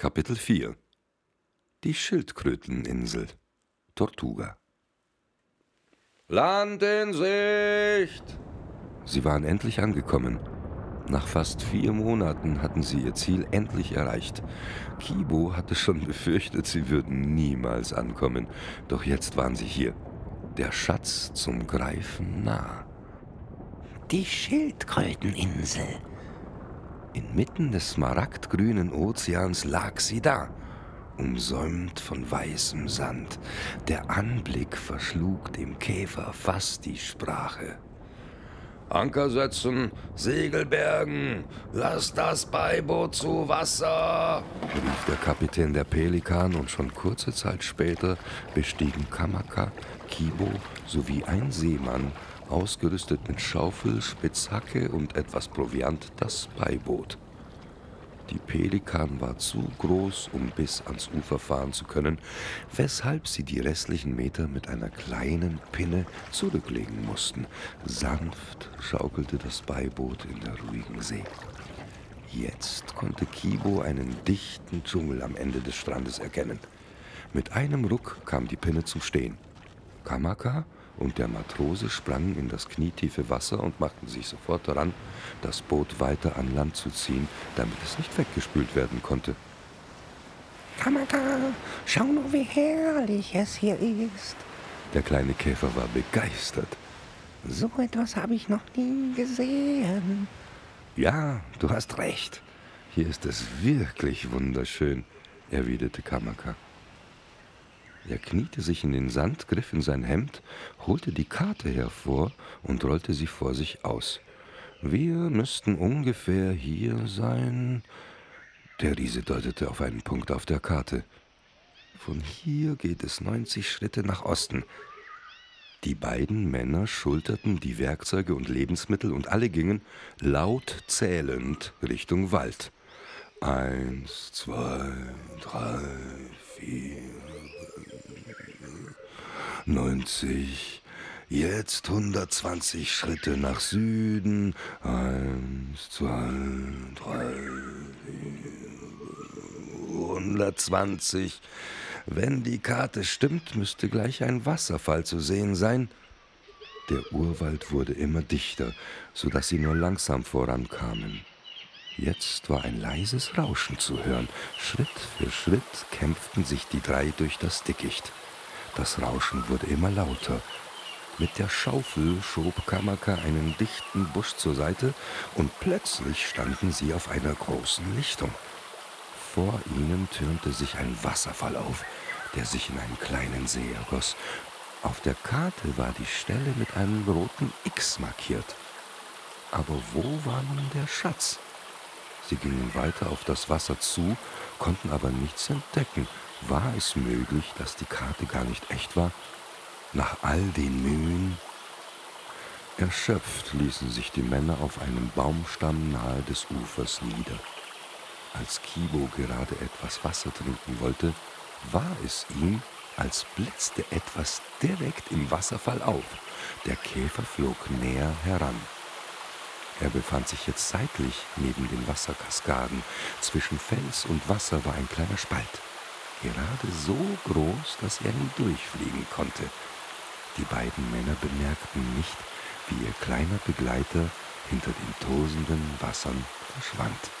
Kapitel 4 Die Schildkröteninsel Tortuga Land in Sicht! Sie waren endlich angekommen. Nach fast vier Monaten hatten sie ihr Ziel endlich erreicht. Kibo hatte schon befürchtet, sie würden niemals ankommen. Doch jetzt waren sie hier. Der Schatz zum Greifen nah. Die Schildkröteninsel. Inmitten des smaragdgrünen Ozeans lag sie da, umsäumt von weißem Sand. Der Anblick verschlug dem Käfer fast die Sprache. Anker setzen, Segel bergen, lass das Beiboot zu Wasser, rief der Kapitän der Pelikan und schon kurze Zeit später bestiegen Kamaka, Kibo sowie ein Seemann, ausgerüstet mit Schaufel, Spitzhacke und etwas Proviant, das Beiboot. Die Pelikan war zu groß, um bis ans Ufer fahren zu können, weshalb sie die restlichen Meter mit einer kleinen Pinne zurücklegen mussten. Sanft schaukelte das Beiboot in der ruhigen See. Jetzt konnte Kibo einen dichten Dschungel am Ende des Strandes erkennen. Mit einem Ruck kam die Pinne zum Stehen. Kamaka und der Matrose sprangen in das knietiefe Wasser und machten sich sofort daran, das Boot weiter an Land zu ziehen, damit es nicht weggespült werden konnte. Kamaka, schau nur, wie herrlich es hier ist. Der kleine Käfer war begeistert. So etwas habe ich noch nie gesehen. Ja, du hast recht. Hier ist es wirklich wunderschön, erwiderte Kamaka. Er kniete sich in den Sand, griff in sein Hemd, holte die Karte hervor und rollte sie vor sich aus. Wir müssten ungefähr hier sein. Der Riese deutete auf einen Punkt auf der Karte. Von hier geht es 90 Schritte nach Osten. Die beiden Männer schulterten die Werkzeuge und Lebensmittel und alle gingen, laut zählend, Richtung Wald. Eins, zwei, drei, vier, 90, jetzt 120 Schritte nach Süden. Eins, zwei, drei, vier, 120. Wenn die Karte stimmt, müsste gleich ein Wasserfall zu sehen sein. Der Urwald wurde immer dichter, so dass sie nur langsam vorankamen. Jetzt war ein leises Rauschen zu hören. Schritt für Schritt kämpften sich die drei durch das Dickicht. Das Rauschen wurde immer lauter. Mit der Schaufel schob Kamaka einen dichten Busch zur Seite und plötzlich standen sie auf einer großen Lichtung. Vor ihnen türmte sich ein Wasserfall auf, der sich in einen kleinen See ergoss. Auf der Karte war die Stelle mit einem roten X markiert. Aber wo war nun der Schatz? Sie gingen weiter auf das Wasser zu, konnten aber nichts entdecken war es möglich, dass die Karte gar nicht echt war? Nach all den Mühen? Erschöpft ließen sich die Männer auf einem Baumstamm nahe des Ufers nieder. Als Kibo gerade etwas Wasser trinken wollte, war es ihm, als blitzte etwas direkt im Wasserfall auf. Der Käfer flog näher heran. Er befand sich jetzt seitlich neben den Wasserkaskaden. Zwischen Fels und Wasser war ein kleiner Spalt gerade so groß, dass er hindurchfliegen konnte. Die beiden Männer bemerkten nicht, wie ihr kleiner Begleiter hinter den tosenden Wassern verschwand.